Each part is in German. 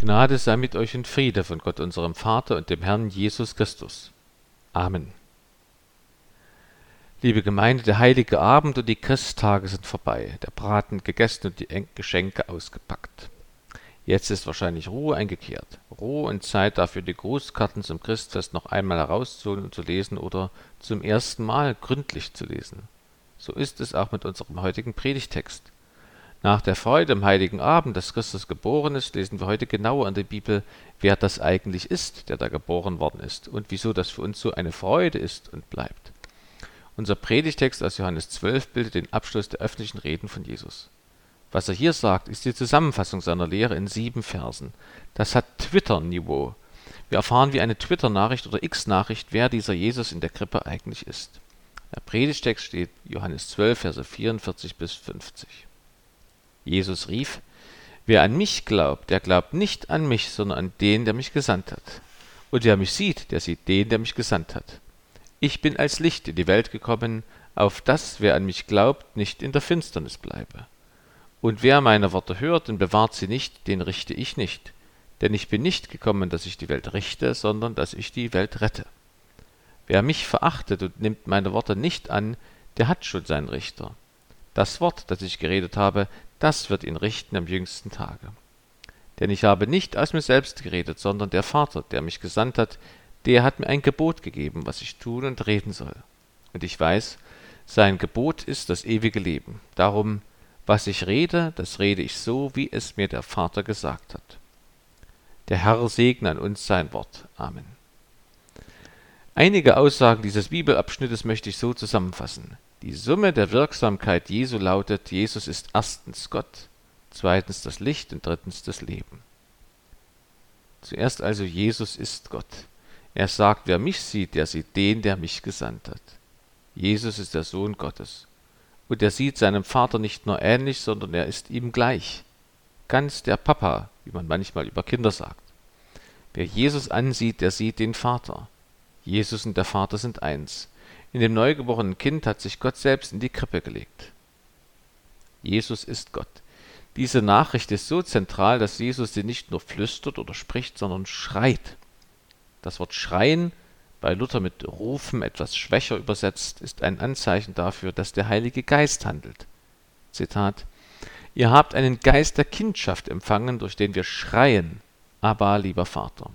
Gnade sei mit euch und Friede von Gott unserem Vater und dem Herrn Jesus Christus. Amen. Liebe Gemeinde, der heilige Abend und die Christtage sind vorbei, der Braten gegessen und die Geschenke ausgepackt. Jetzt ist wahrscheinlich Ruhe eingekehrt. Ruhe und Zeit dafür, die Grußkarten zum Christfest noch einmal herauszuholen und zu lesen oder zum ersten Mal gründlich zu lesen. So ist es auch mit unserem heutigen Predigtext. Nach der Freude am heiligen Abend, dass Christus geboren ist, lesen wir heute genauer in der Bibel, wer das eigentlich ist, der da geboren worden ist und wieso das für uns so eine Freude ist und bleibt. Unser Predigtext aus Johannes 12 bildet den Abschluss der öffentlichen Reden von Jesus. Was er hier sagt, ist die Zusammenfassung seiner Lehre in sieben Versen. Das hat Twitter-Niveau. Wir erfahren wie eine Twitter-Nachricht oder X-Nachricht, wer dieser Jesus in der Krippe eigentlich ist. Der Predigtext steht Johannes 12, Verse 44 bis 50. Jesus rief, Wer an mich glaubt, der glaubt nicht an mich, sondern an den, der mich gesandt hat. Und wer mich sieht, der sieht den, der mich gesandt hat. Ich bin als Licht in die Welt gekommen, auf das, wer an mich glaubt, nicht in der Finsternis bleibe. Und wer meine Worte hört und bewahrt sie nicht, den richte ich nicht. Denn ich bin nicht gekommen, dass ich die Welt richte, sondern dass ich die Welt rette. Wer mich verachtet und nimmt meine Worte nicht an, der hat schon seinen Richter. Das Wort, das ich geredet habe, das wird ihn richten am jüngsten Tage. Denn ich habe nicht aus mir selbst geredet, sondern der Vater, der mich gesandt hat, der hat mir ein Gebot gegeben, was ich tun und reden soll. Und ich weiß, sein Gebot ist das ewige Leben. Darum, was ich rede, das rede ich so, wie es mir der Vater gesagt hat. Der Herr segne an uns sein Wort. Amen. Einige Aussagen dieses Bibelabschnittes möchte ich so zusammenfassen. Die Summe der Wirksamkeit Jesu lautet, Jesus ist erstens Gott, zweitens das Licht und drittens das Leben. Zuerst also Jesus ist Gott. Er sagt, wer mich sieht, der sieht den, der mich gesandt hat. Jesus ist der Sohn Gottes. Und er sieht seinem Vater nicht nur ähnlich, sondern er ist ihm gleich. Ganz der Papa, wie man manchmal über Kinder sagt. Wer Jesus ansieht, der sieht den Vater. Jesus und der Vater sind eins. In dem neugeborenen Kind hat sich Gott selbst in die Krippe gelegt. Jesus ist Gott. Diese Nachricht ist so zentral, dass Jesus sie nicht nur flüstert oder spricht, sondern schreit. Das Wort schreien, bei Luther mit rufen etwas schwächer übersetzt, ist ein Anzeichen dafür, dass der Heilige Geist handelt. Zitat Ihr habt einen Geist der Kindschaft empfangen, durch den wir schreien, aber lieber Vater.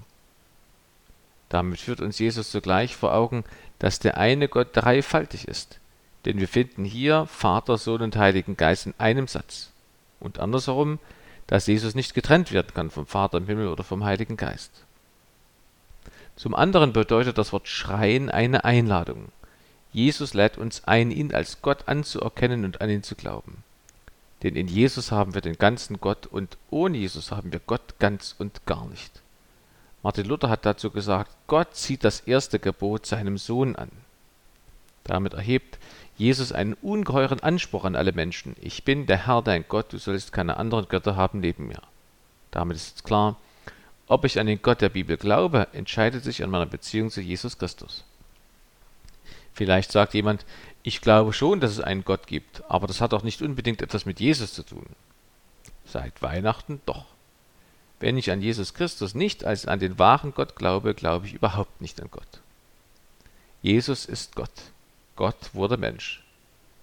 Damit führt uns Jesus zugleich vor Augen, dass der eine Gott dreifaltig ist. Denn wir finden hier Vater, Sohn und Heiligen Geist in einem Satz. Und andersherum, dass Jesus nicht getrennt werden kann vom Vater im Himmel oder vom Heiligen Geist. Zum anderen bedeutet das Wort schreien eine Einladung. Jesus lädt uns ein, ihn als Gott anzuerkennen und an ihn zu glauben. Denn in Jesus haben wir den ganzen Gott und ohne Jesus haben wir Gott ganz und gar nicht. Martin Luther hat dazu gesagt, Gott zieht das erste Gebot seinem Sohn an. Damit erhebt Jesus einen ungeheuren Anspruch an alle Menschen. Ich bin der Herr dein Gott, du sollst keine anderen Götter haben neben mir. Damit ist klar, ob ich an den Gott der Bibel glaube, entscheidet sich an meiner Beziehung zu Jesus Christus. Vielleicht sagt jemand, ich glaube schon, dass es einen Gott gibt, aber das hat doch nicht unbedingt etwas mit Jesus zu tun. Seit Weihnachten doch. Wenn ich an Jesus Christus nicht als an den wahren Gott glaube, glaube ich überhaupt nicht an Gott. Jesus ist Gott. Gott wurde Mensch.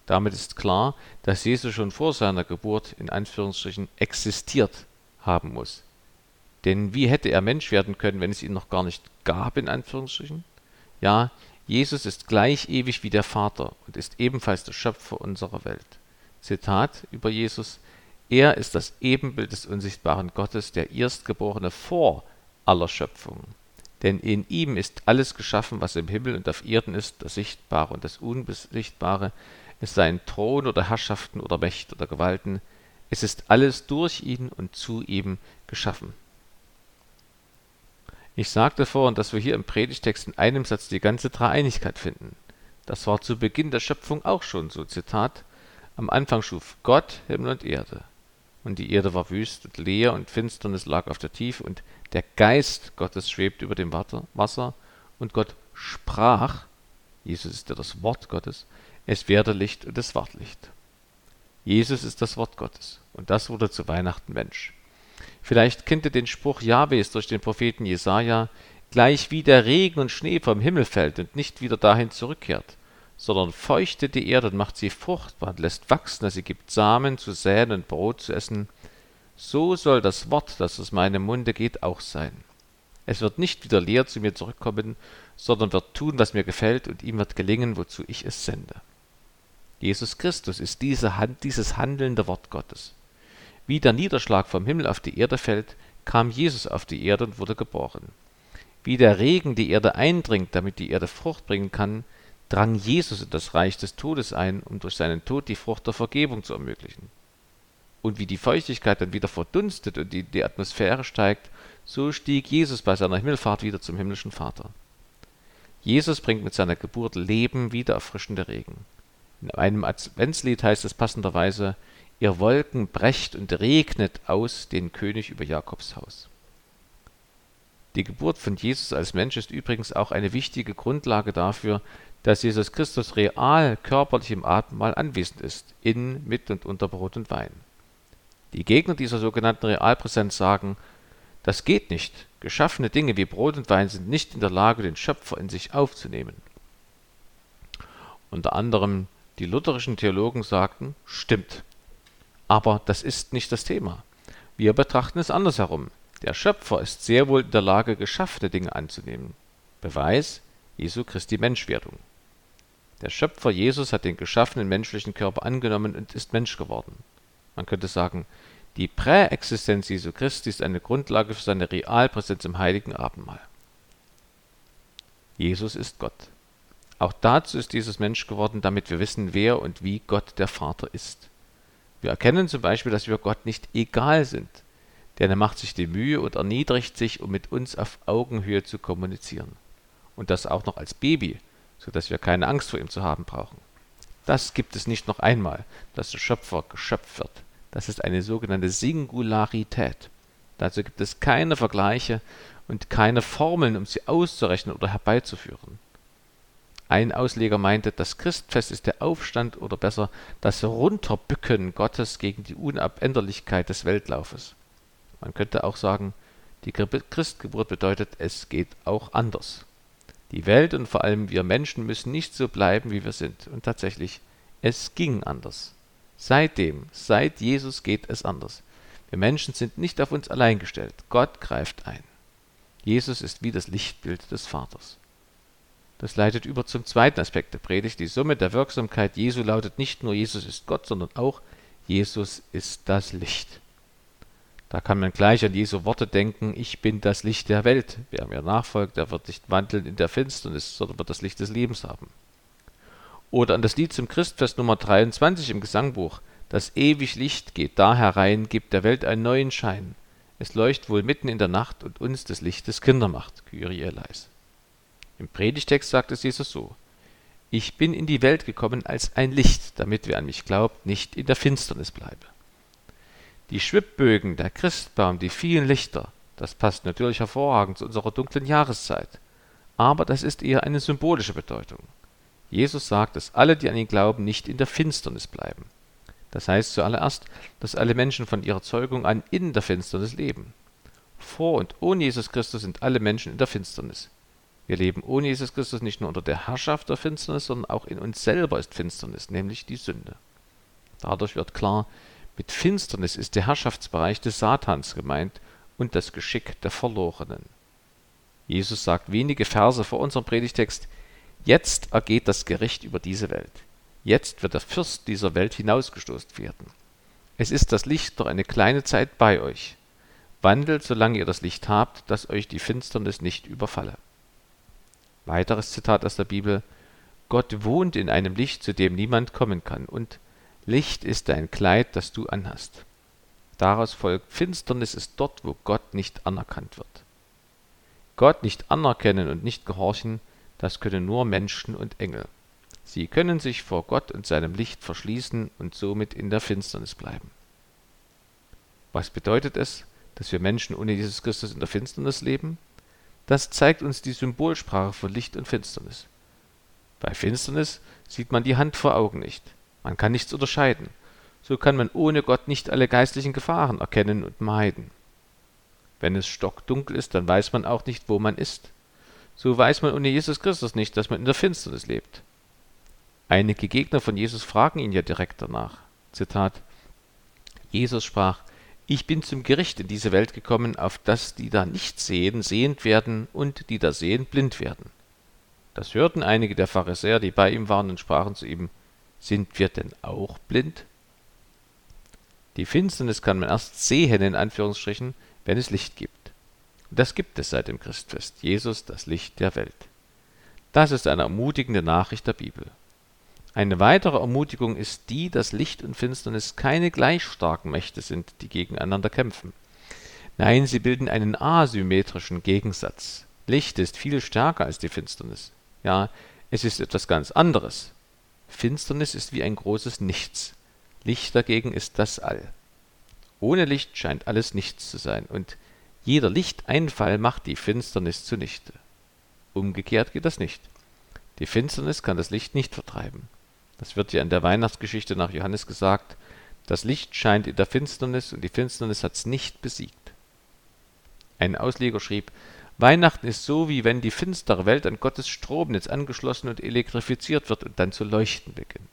Damit ist klar, dass Jesus schon vor seiner Geburt in Anführungsstrichen existiert haben muss. Denn wie hätte er Mensch werden können, wenn es ihn noch gar nicht gab, in Anführungsstrichen? Ja, Jesus ist gleich ewig wie der Vater und ist ebenfalls der Schöpfer unserer Welt. Zitat über Jesus, er ist das Ebenbild des unsichtbaren Gottes, der Erstgeborene vor aller Schöpfung. Denn in ihm ist alles geschaffen, was im Himmel und auf Erden ist, das Sichtbare und das Unsichtbare, es seien Thron oder Herrschaften oder Mächte oder Gewalten, es ist alles durch ihn und zu ihm geschaffen. Ich sagte vorhin, dass wir hier im Predigtext in einem Satz die ganze Dreieinigkeit finden. Das war zu Beginn der Schöpfung auch schon so. Zitat: Am Anfang schuf Gott Himmel und Erde und die Erde war wüst und leer und Finsternis lag auf der Tiefe und der Geist Gottes schwebte über dem Wasser und Gott sprach, Jesus ist ja das Wort Gottes, es werde Licht und es ward Licht. Jesus ist das Wort Gottes und das wurde zu Weihnachten Mensch. Vielleicht kennt ihr den Spruch Jahwes durch den Propheten Jesaja: Gleich wie der Regen und Schnee vom Himmel fällt und nicht wieder dahin zurückkehrt, sondern feuchtet die Erde und macht sie fruchtbar und lässt wachsen, dass sie gibt Samen zu säen und Brot zu essen, so soll das Wort, das aus meinem Munde geht, auch sein. Es wird nicht wieder leer zu mir zurückkommen, sondern wird tun, was mir gefällt, und ihm wird gelingen, wozu ich es sende. Jesus Christus ist diese Hand, dieses handelnde Wort Gottes. Wie der Niederschlag vom Himmel auf die Erde fällt, kam Jesus auf die Erde und wurde geboren. Wie der Regen die Erde eindringt, damit die Erde Frucht bringen kann, drang Jesus in das Reich des Todes ein, um durch seinen Tod die Frucht der Vergebung zu ermöglichen. Und wie die Feuchtigkeit dann wieder verdunstet und in die Atmosphäre steigt, so stieg Jesus bei seiner Himmelfahrt wieder zum himmlischen Vater. Jesus bringt mit seiner Geburt Leben wieder erfrischende Regen. In einem Adventslied heißt es passenderweise, ihr Wolken brecht und regnet aus den König über Jakobs Haus. Die Geburt von Jesus als Mensch ist übrigens auch eine wichtige Grundlage dafür, dass Jesus Christus real körperlich im Abendmahl anwesend ist, in, mit und unter Brot und Wein. Die Gegner dieser sogenannten Realpräsenz sagen, das geht nicht, geschaffene Dinge wie Brot und Wein sind nicht in der Lage, den Schöpfer in sich aufzunehmen. Unter anderem die lutherischen Theologen sagten, stimmt. Aber das ist nicht das Thema. Wir betrachten es andersherum. Der Schöpfer ist sehr wohl in der Lage, geschaffene Dinge anzunehmen. Beweis Jesu Christi Menschwerdung. Der Schöpfer Jesus hat den geschaffenen menschlichen Körper angenommen und ist Mensch geworden. Man könnte sagen, die Präexistenz Jesu Christi ist eine Grundlage für seine Realpräsenz im heiligen Abendmahl. Jesus ist Gott. Auch dazu ist Jesus Mensch geworden, damit wir wissen, wer und wie Gott der Vater ist. Wir erkennen zum Beispiel, dass wir Gott nicht egal sind, denn er macht sich die Mühe und erniedrigt sich, um mit uns auf Augenhöhe zu kommunizieren. Und das auch noch als Baby, so dass wir keine Angst vor ihm zu haben brauchen. Das gibt es nicht noch einmal, dass der Schöpfer geschöpft wird. Das ist eine sogenannte Singularität. Dazu gibt es keine Vergleiche und keine Formeln, um sie auszurechnen oder herbeizuführen. Ein Ausleger meinte, das Christfest ist der Aufstand oder besser das Runterbücken Gottes gegen die Unabänderlichkeit des Weltlaufes. Man könnte auch sagen, die Christgeburt bedeutet, es geht auch anders. Die Welt und vor allem wir Menschen müssen nicht so bleiben, wie wir sind. Und tatsächlich, es ging anders. Seitdem, seit Jesus geht es anders. Wir Menschen sind nicht auf uns allein gestellt. Gott greift ein. Jesus ist wie das Lichtbild des Vaters. Das leitet über zum zweiten Aspekt der Predigt. Die Summe der Wirksamkeit Jesu lautet nicht nur Jesus ist Gott, sondern auch Jesus ist das Licht. Da kann man gleich an Jesu Worte denken, ich bin das Licht der Welt. Wer mir nachfolgt, der wird nicht wandeln in der Finsternis, sondern wird das Licht des Lebens haben. Oder an das Lied zum Christfest Nummer 23 im Gesangbuch, das ewig Licht geht da herein, gibt der Welt einen neuen Schein. Es leuchtet wohl mitten in der Nacht und uns des Lichtes Kinder macht. Kyrie eleis. Im Predigtext sagt es Jesus so: Ich bin in die Welt gekommen als ein Licht, damit wer an mich glaubt, nicht in der Finsternis bleibe. Die Schwibbögen, der Christbaum, die vielen Lichter, das passt natürlich hervorragend zu unserer dunklen Jahreszeit. Aber das ist eher eine symbolische Bedeutung. Jesus sagt, dass alle, die an ihn glauben, nicht in der Finsternis bleiben. Das heißt zuallererst, dass alle Menschen von ihrer Zeugung an in der Finsternis leben. Vor und ohne Jesus Christus sind alle Menschen in der Finsternis. Wir leben ohne Jesus Christus nicht nur unter der Herrschaft der Finsternis, sondern auch in uns selber ist Finsternis, nämlich die Sünde. Dadurch wird klar, mit Finsternis ist der Herrschaftsbereich des Satans gemeint und das Geschick der Verlorenen. Jesus sagt wenige Verse vor unserem Predigtext, jetzt ergeht das Gericht über diese Welt. Jetzt wird der Fürst dieser Welt hinausgestoßen werden. Es ist das Licht doch eine kleine Zeit bei euch. Wandelt, solange ihr das Licht habt, dass euch die Finsternis nicht überfalle. Weiteres Zitat aus der Bibel Gott wohnt in einem Licht, zu dem niemand kommen kann, und Licht ist dein Kleid, das du anhast. Daraus folgt, Finsternis ist dort, wo Gott nicht anerkannt wird. Gott nicht anerkennen und nicht gehorchen, das können nur Menschen und Engel. Sie können sich vor Gott und seinem Licht verschließen und somit in der Finsternis bleiben. Was bedeutet es, dass wir Menschen ohne Jesus Christus in der Finsternis leben? Das zeigt uns die Symbolsprache von Licht und Finsternis. Bei Finsternis sieht man die Hand vor Augen nicht. Man kann nichts unterscheiden. So kann man ohne Gott nicht alle geistlichen Gefahren erkennen und meiden. Wenn es stockdunkel ist, dann weiß man auch nicht, wo man ist. So weiß man ohne Jesus Christus nicht, dass man in der Finsternis lebt. Einige Gegner von Jesus fragen ihn ja direkt danach. Zitat Jesus sprach, ich bin zum Gericht in diese Welt gekommen, auf dass die da nicht sehen, sehend werden und die da sehen, blind werden. Das hörten einige der Pharisäer, die bei ihm waren, und sprachen zu ihm, sind wir denn auch blind? Die Finsternis kann man erst sehen, in Anführungsstrichen, wenn es Licht gibt. Und das gibt es seit dem Christfest, Jesus, das Licht der Welt. Das ist eine ermutigende Nachricht der Bibel. Eine weitere Ermutigung ist die, dass Licht und Finsternis keine gleich starken Mächte sind, die gegeneinander kämpfen. Nein, sie bilden einen asymmetrischen Gegensatz. Licht ist viel stärker als die Finsternis. Ja, es ist etwas ganz anderes. Finsternis ist wie ein großes Nichts. Licht dagegen ist das All. Ohne Licht scheint alles nichts zu sein, und jeder Lichteinfall macht die Finsternis zunichte. Umgekehrt geht das nicht. Die Finsternis kann das Licht nicht vertreiben. Das wird ja in der Weihnachtsgeschichte nach Johannes gesagt. Das Licht scheint in der Finsternis und die Finsternis hat's nicht besiegt. Ein Ausleger schrieb, Weihnachten ist so, wie wenn die finstere Welt an Gottes Stromnetz angeschlossen und elektrifiziert wird und dann zu leuchten beginnt.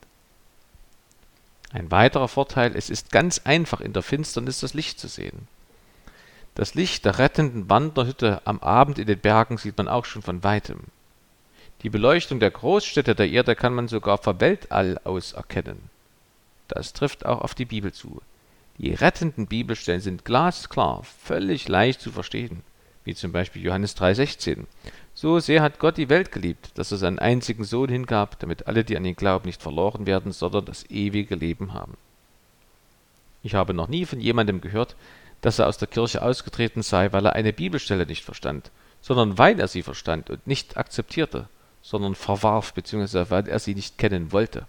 Ein weiterer Vorteil, es ist ganz einfach in der Finsternis das Licht zu sehen. Das Licht der rettenden Wanderhütte am Abend in den Bergen sieht man auch schon von weitem. Die Beleuchtung der Großstädte der Erde kann man sogar vom Weltall aus erkennen. Das trifft auch auf die Bibel zu. Die rettenden Bibelstellen sind glasklar, völlig leicht zu verstehen, wie zum Beispiel Johannes 3,16. So sehr hat Gott die Welt geliebt, dass er seinen einzigen Sohn hingab, damit alle, die an ihn glauben, nicht verloren werden, sondern das ewige Leben haben. Ich habe noch nie von jemandem gehört, dass er aus der Kirche ausgetreten sei, weil er eine Bibelstelle nicht verstand, sondern weil er sie verstand und nicht akzeptierte sondern verwarf, beziehungsweise weil er sie nicht kennen wollte.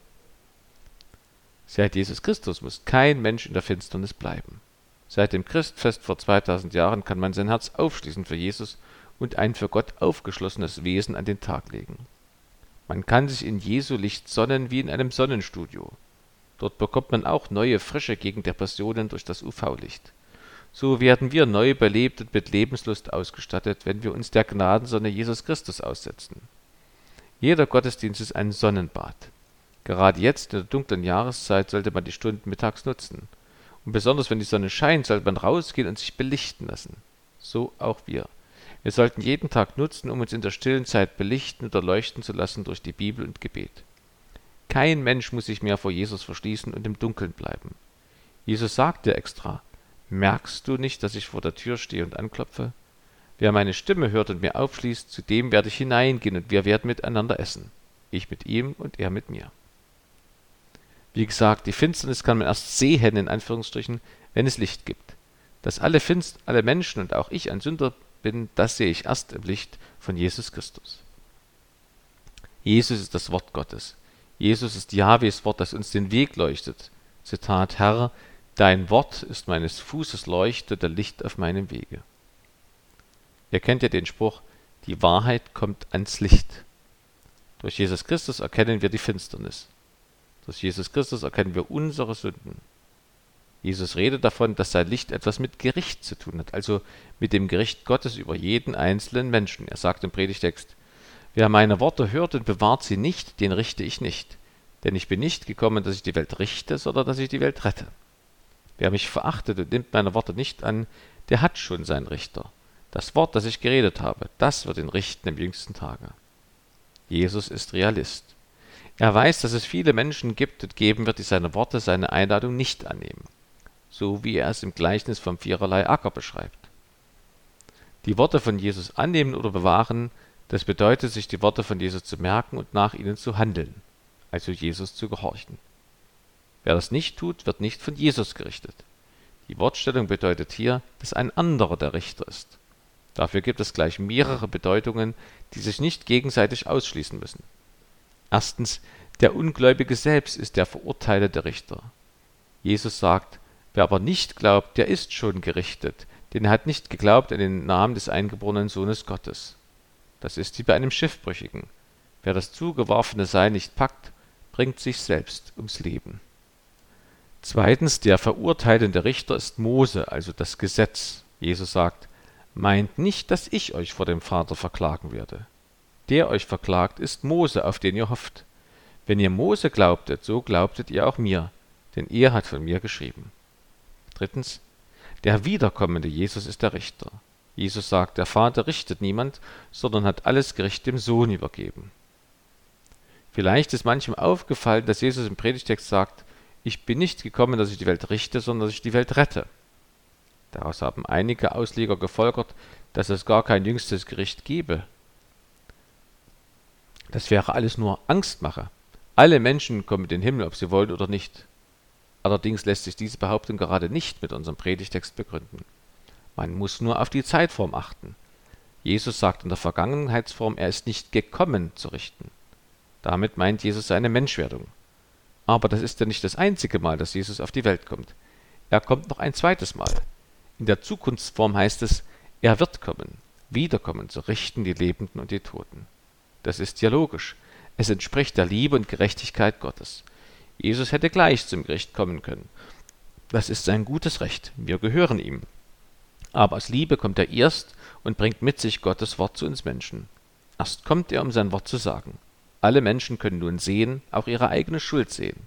Seit Jesus Christus muss kein Mensch in der Finsternis bleiben. Seit dem Christfest vor 2000 Jahren kann man sein Herz aufschließen für Jesus und ein für Gott aufgeschlossenes Wesen an den Tag legen. Man kann sich in Jesu Licht sonnen wie in einem Sonnenstudio. Dort bekommt man auch neue frische Gegendepressionen durch das UV-Licht. So werden wir neu belebt und mit Lebenslust ausgestattet, wenn wir uns der Gnadensonne Jesus Christus aussetzen. Jeder Gottesdienst ist ein Sonnenbad. Gerade jetzt in der dunklen Jahreszeit sollte man die Stunden mittags nutzen. Und besonders wenn die Sonne scheint, sollte man rausgehen und sich belichten lassen. So auch wir. Wir sollten jeden Tag nutzen, um uns in der stillen Zeit belichten und erleuchten zu lassen durch die Bibel und Gebet. Kein Mensch muss sich mehr vor Jesus verschließen und im Dunkeln bleiben. Jesus sagte extra, merkst du nicht, dass ich vor der Tür stehe und anklopfe? Wer meine Stimme hört und mir aufschließt, zu dem werde ich hineingehen und wir werden miteinander essen. Ich mit ihm und er mit mir. Wie gesagt, die Finsternis kann man erst sehen, in Anführungsstrichen, wenn es Licht gibt. Dass alle, Finst alle Menschen und auch ich ein Sünder bin, das sehe ich erst im Licht von Jesus Christus. Jesus ist das Wort Gottes. Jesus ist Jahwes Wort, das uns den Weg leuchtet. Zitat Herr, dein Wort ist meines Fußes Leuchte, der Licht auf meinem Wege. Ihr kennt ja den Spruch, die Wahrheit kommt ans Licht. Durch Jesus Christus erkennen wir die Finsternis. Durch Jesus Christus erkennen wir unsere Sünden. Jesus redet davon, dass sein Licht etwas mit Gericht zu tun hat, also mit dem Gericht Gottes über jeden einzelnen Menschen. Er sagt im Predigtext, wer meine Worte hört und bewahrt sie nicht, den richte ich nicht. Denn ich bin nicht gekommen, dass ich die Welt richte, sondern dass ich die Welt rette. Wer mich verachtet und nimmt meine Worte nicht an, der hat schon seinen Richter. Das Wort, das ich geredet habe, das wird ihn richten im jüngsten Tage. Jesus ist Realist. Er weiß, dass es viele Menschen gibt und geben wird, die seine Worte, seine Einladung nicht annehmen. So wie er es im Gleichnis vom viererlei Acker beschreibt. Die Worte von Jesus annehmen oder bewahren, das bedeutet, sich die Worte von Jesus zu merken und nach ihnen zu handeln, also Jesus zu gehorchen. Wer das nicht tut, wird nicht von Jesus gerichtet. Die Wortstellung bedeutet hier, dass ein anderer der Richter ist. Dafür gibt es gleich mehrere Bedeutungen, die sich nicht gegenseitig ausschließen müssen. Erstens, der Ungläubige selbst ist der verurteilende Richter. Jesus sagt, wer aber nicht glaubt, der ist schon gerichtet, denn er hat nicht geglaubt an den Namen des eingeborenen Sohnes Gottes. Das ist wie bei einem Schiffbrüchigen. Wer das zugeworfene Seil nicht packt, bringt sich selbst ums Leben. Zweitens, der verurteilende Richter ist Mose, also das Gesetz. Jesus sagt, meint nicht, dass ich euch vor dem Vater verklagen werde. Der euch verklagt, ist Mose, auf den ihr hofft. Wenn ihr Mose glaubtet, so glaubtet ihr auch mir, denn er hat von mir geschrieben. Drittens, der wiederkommende Jesus ist der Richter. Jesus sagt, der Vater richtet niemand, sondern hat alles Gericht dem Sohn übergeben. Vielleicht ist manchem aufgefallen, dass Jesus im Predigtext sagt, ich bin nicht gekommen, dass ich die Welt richte, sondern dass ich die Welt rette. Daraus haben einige Ausleger gefolgert, dass es gar kein jüngstes Gericht gebe. Das wäre alles nur Angstmache. Alle Menschen kommen in den Himmel, ob sie wollen oder nicht. Allerdings lässt sich diese Behauptung gerade nicht mit unserem Predigtext begründen. Man muss nur auf die Zeitform achten. Jesus sagt in der Vergangenheitsform, er ist nicht gekommen zu richten. Damit meint Jesus seine Menschwerdung. Aber das ist ja nicht das einzige Mal, dass Jesus auf die Welt kommt. Er kommt noch ein zweites Mal. In der Zukunftsform heißt es, er wird kommen, wiederkommen zu richten die Lebenden und die Toten. Das ist ja logisch. Es entspricht der Liebe und Gerechtigkeit Gottes. Jesus hätte gleich zum Gericht kommen können. Das ist sein gutes Recht. Wir gehören ihm. Aber aus Liebe kommt er erst und bringt mit sich Gottes Wort zu uns Menschen. Erst kommt er, um sein Wort zu sagen. Alle Menschen können nun sehen, auch ihre eigene Schuld sehen.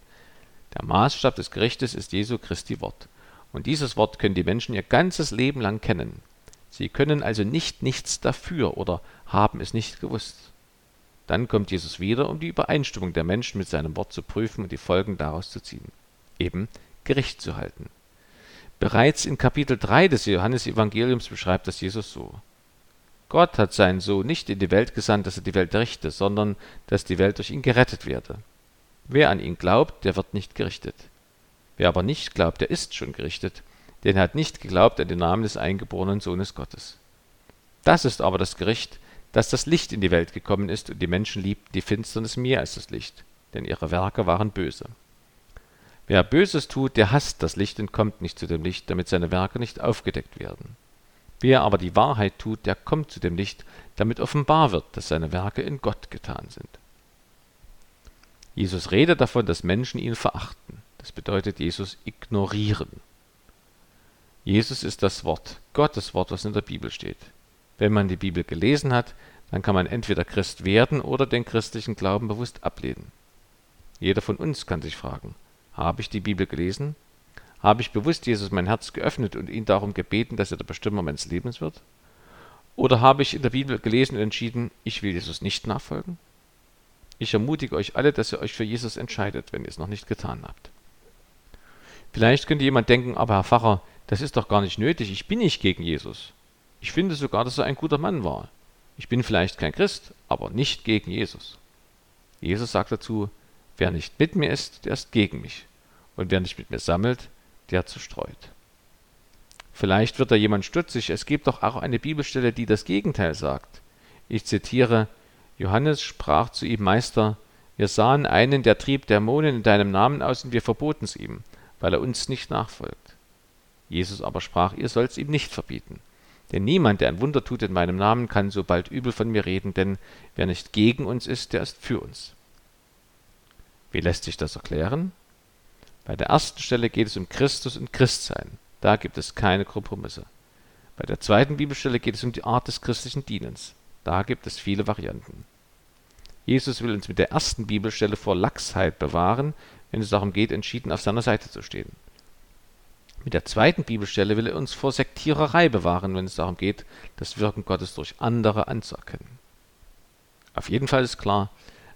Der Maßstab des Gerichtes ist Jesu Christi Wort. Und dieses Wort können die Menschen ihr ganzes Leben lang kennen. Sie können also nicht nichts dafür oder haben es nicht gewusst. Dann kommt Jesus wieder, um die Übereinstimmung der Menschen mit seinem Wort zu prüfen und die Folgen daraus zu ziehen. Eben Gericht zu halten. Bereits in Kapitel 3 des Johannesevangeliums beschreibt das Jesus so. Gott hat seinen Sohn nicht in die Welt gesandt, dass er die Welt richte, sondern dass die Welt durch ihn gerettet werde. Wer an ihn glaubt, der wird nicht gerichtet. Wer aber nicht glaubt, der ist schon gerichtet, denn er hat nicht geglaubt an den Namen des eingeborenen Sohnes Gottes. Das ist aber das Gericht, dass das Licht in die Welt gekommen ist und die Menschen liebten die Finsternis mehr als das Licht, denn ihre Werke waren böse. Wer Böses tut, der hasst das Licht und kommt nicht zu dem Licht, damit seine Werke nicht aufgedeckt werden. Wer aber die Wahrheit tut, der kommt zu dem Licht, damit offenbar wird, dass seine Werke in Gott getan sind. Jesus redet davon, dass Menschen ihn verachten. Das bedeutet Jesus ignorieren. Jesus ist das Wort, Gottes Wort, was in der Bibel steht. Wenn man die Bibel gelesen hat, dann kann man entweder Christ werden oder den christlichen Glauben bewusst ablehnen. Jeder von uns kann sich fragen, habe ich die Bibel gelesen? Habe ich bewusst Jesus mein Herz geöffnet und ihn darum gebeten, dass er der Bestimmer meines Lebens wird? Oder habe ich in der Bibel gelesen und entschieden, ich will Jesus nicht nachfolgen? Ich ermutige euch alle, dass ihr euch für Jesus entscheidet, wenn ihr es noch nicht getan habt. Vielleicht könnte jemand denken, aber Herr Pfarrer, das ist doch gar nicht nötig, ich bin nicht gegen Jesus. Ich finde sogar, dass er ein guter Mann war. Ich bin vielleicht kein Christ, aber nicht gegen Jesus. Jesus sagt dazu, wer nicht mit mir ist, der ist gegen mich. Und wer nicht mit mir sammelt, der zerstreut. Vielleicht wird da jemand stutzig, es gibt doch auch eine Bibelstelle, die das Gegenteil sagt. Ich zitiere, Johannes sprach zu ihm, Meister, wir sahen einen, der trieb Dämonen in deinem Namen aus und wir verboten es ihm, weil er uns nicht nachfolgt. Jesus aber sprach, ihr sollt's ihm nicht verbieten. Denn niemand, der ein Wunder tut in meinem Namen, kann so bald übel von mir reden, denn wer nicht gegen uns ist, der ist für uns. Wie lässt sich das erklären? Bei der ersten Stelle geht es um Christus und Christsein. Da gibt es keine Kompromisse. Bei der zweiten Bibelstelle geht es um die Art des christlichen Dienens. Da gibt es viele Varianten. Jesus will uns mit der ersten Bibelstelle vor Lachsheit bewahren, wenn es darum geht, entschieden auf seiner Seite zu stehen. Mit der zweiten Bibelstelle will er uns vor Sektiererei bewahren, wenn es darum geht, das Wirken Gottes durch andere anzuerkennen. Auf jeden Fall ist klar,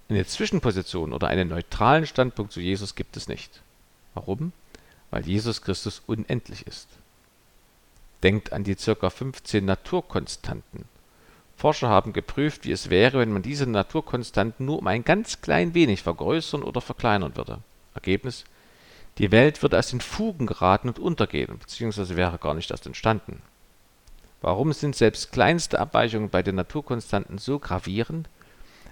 eine Zwischenposition oder einen neutralen Standpunkt zu Jesus gibt es nicht. Warum? Weil Jesus Christus unendlich ist. Denkt an die ca. 15 Naturkonstanten. Forscher haben geprüft, wie es wäre, wenn man diese Naturkonstanten nur um ein ganz klein wenig vergrößern oder verkleinern würde. Ergebnis die Welt würde aus den Fugen geraten und untergehen, beziehungsweise wäre gar nicht erst entstanden. Warum sind selbst kleinste Abweichungen bei den Naturkonstanten so gravierend?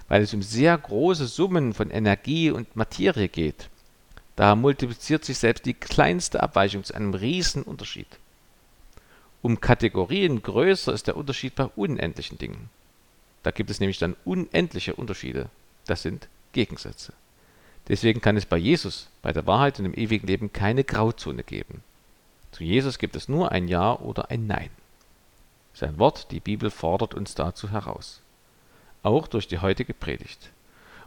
Weil es um sehr große Summen von Energie und Materie geht. Da multipliziert sich selbst die kleinste Abweichung zu einem riesen Unterschied. Um Kategorien größer ist der Unterschied bei unendlichen Dingen. Da gibt es nämlich dann unendliche Unterschiede. Das sind Gegensätze. Deswegen kann es bei Jesus, bei der Wahrheit und dem ewigen Leben keine Grauzone geben. Zu Jesus gibt es nur ein Ja oder ein Nein. Sein Wort, die Bibel, fordert uns dazu heraus. Auch durch die heutige Predigt.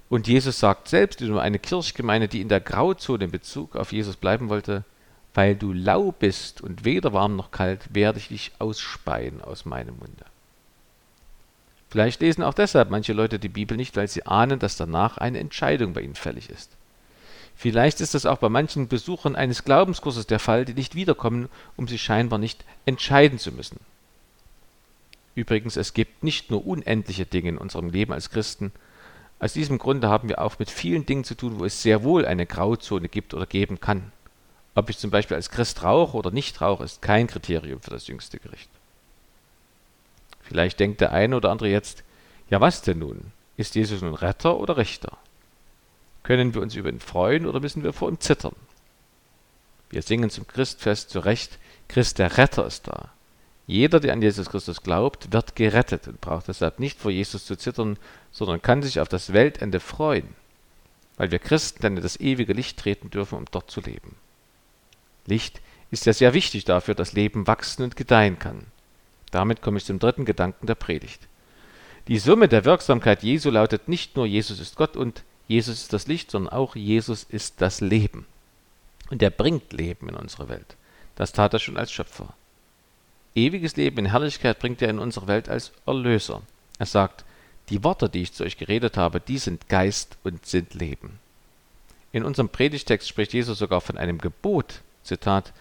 Und Jesus sagt selbst über eine Kirchgemeinde, die in der Grauzone in Bezug auf Jesus bleiben wollte, weil du lau bist und weder warm noch kalt, werde ich dich ausspeien aus meinem Munde. Vielleicht lesen auch deshalb manche Leute die Bibel nicht, weil sie ahnen, dass danach eine Entscheidung bei ihnen fällig ist. Vielleicht ist das auch bei manchen Besuchern eines Glaubenskurses der Fall, die nicht wiederkommen, um sich scheinbar nicht entscheiden zu müssen. Übrigens, es gibt nicht nur unendliche Dinge in unserem Leben als Christen. Aus diesem Grunde haben wir auch mit vielen Dingen zu tun, wo es sehr wohl eine Grauzone gibt oder geben kann. Ob ich zum Beispiel als Christ rauche oder nicht rauche, ist kein Kriterium für das jüngste Gericht. Vielleicht denkt der eine oder andere jetzt, ja was denn nun? Ist Jesus nun Retter oder Richter? Können wir uns über ihn freuen oder müssen wir vor ihm zittern? Wir singen zum Christfest zu Recht, Christ der Retter ist da. Jeder, der an Jesus Christus glaubt, wird gerettet und braucht deshalb nicht vor Jesus zu zittern, sondern kann sich auf das Weltende freuen, weil wir Christen dann in das ewige Licht treten dürfen, um dort zu leben. Licht ist ja sehr wichtig dafür, dass Leben wachsen und gedeihen kann. Damit komme ich zum dritten Gedanken der Predigt. Die Summe der Wirksamkeit Jesu lautet nicht nur Jesus ist Gott und Jesus ist das Licht, sondern auch Jesus ist das Leben. Und er bringt Leben in unsere Welt. Das tat er schon als Schöpfer. Ewiges Leben in Herrlichkeit bringt er in unsere Welt als Erlöser. Er sagt, die Worte, die ich zu euch geredet habe, die sind Geist und sind Leben. In unserem Predigtext spricht Jesus sogar von einem Gebot. Zitat,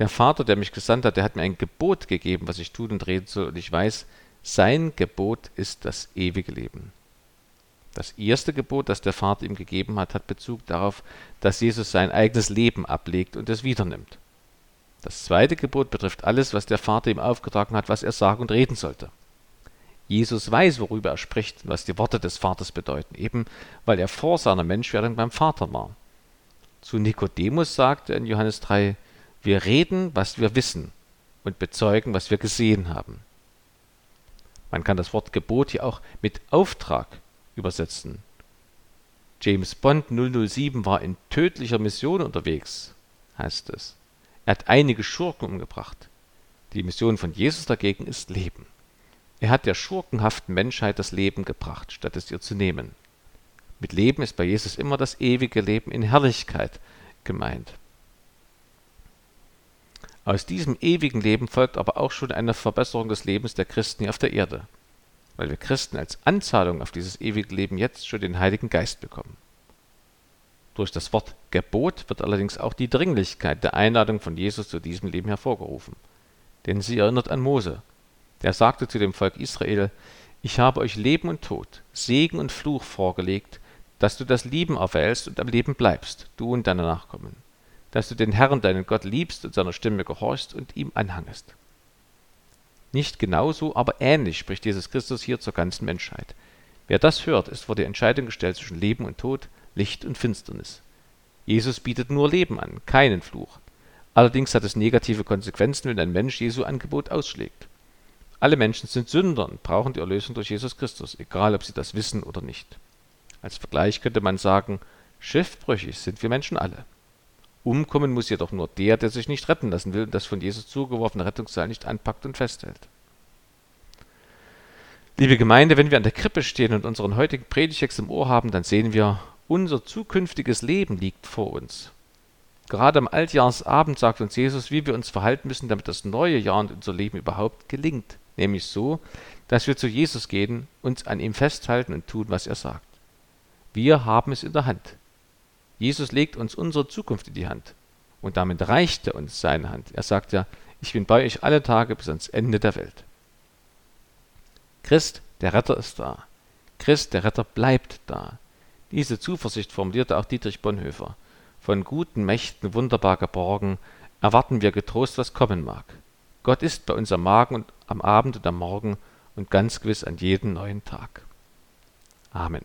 der Vater, der mich gesandt hat, der hat mir ein Gebot gegeben, was ich tun und reden soll, und ich weiß, sein Gebot ist das ewige Leben. Das erste Gebot, das der Vater ihm gegeben hat, hat Bezug darauf, dass Jesus sein eigenes Leben ablegt und es wiedernimmt. Das zweite Gebot betrifft alles, was der Vater ihm aufgetragen hat, was er sagen und reden sollte. Jesus weiß, worüber er spricht und was die Worte des Vaters bedeuten, eben weil er vor seiner Menschwerdung beim Vater war. Zu Nikodemus sagte er in Johannes 3, wir reden, was wir wissen und bezeugen, was wir gesehen haben. Man kann das Wort Gebot hier auch mit Auftrag übersetzen. James Bond 007 war in tödlicher Mission unterwegs, heißt es. Er hat einige Schurken umgebracht. Die Mission von Jesus dagegen ist Leben. Er hat der schurkenhaften Menschheit das Leben gebracht, statt es ihr zu nehmen. Mit Leben ist bei Jesus immer das ewige Leben in Herrlichkeit gemeint. Aus diesem ewigen Leben folgt aber auch schon eine Verbesserung des Lebens der Christen hier auf der Erde, weil wir Christen als Anzahlung auf dieses ewige Leben jetzt schon den Heiligen Geist bekommen. Durch das Wort Gebot wird allerdings auch die Dringlichkeit der Einladung von Jesus zu diesem Leben hervorgerufen. Denn sie erinnert an Mose. Der sagte zu dem Volk Israel, ich habe euch Leben und Tod, Segen und Fluch vorgelegt, dass du das Lieben erwählst und am Leben bleibst, du und deine Nachkommen dass du den Herrn, deinen Gott, liebst und seiner Stimme gehorchst und ihm anhangest. Nicht genauso, aber ähnlich spricht Jesus Christus hier zur ganzen Menschheit. Wer das hört, ist vor die Entscheidung gestellt zwischen Leben und Tod, Licht und Finsternis. Jesus bietet nur Leben an, keinen Fluch. Allerdings hat es negative Konsequenzen, wenn ein Mensch Jesu Angebot ausschlägt. Alle Menschen sind Sünder und brauchen die Erlösung durch Jesus Christus, egal ob sie das wissen oder nicht. Als Vergleich könnte man sagen, schiffbrüchig sind wir Menschen alle. Umkommen muss jedoch nur der, der sich nicht retten lassen will und das von Jesus zugeworfene Rettungsseil nicht anpackt und festhält. Liebe Gemeinde, wenn wir an der Krippe stehen und unseren heutigen Predigtext im Ohr haben, dann sehen wir, unser zukünftiges Leben liegt vor uns. Gerade am Altjahrsabend sagt uns Jesus, wie wir uns verhalten müssen, damit das neue Jahr und unser Leben überhaupt gelingt. Nämlich so, dass wir zu Jesus gehen, uns an ihm festhalten und tun, was er sagt. Wir haben es in der Hand. Jesus legt uns unsere Zukunft in die Hand. Und damit reicht er uns seine Hand. Er sagt ja, ich bin bei euch alle Tage bis ans Ende der Welt. Christ, der Retter ist da. Christ, der Retter bleibt da. Diese Zuversicht formulierte auch Dietrich Bonhoeffer. Von guten Mächten wunderbar geborgen, erwarten wir getrost, was kommen mag. Gott ist bei uns am Magen und am Abend und am Morgen und ganz gewiss an jedem neuen Tag. Amen.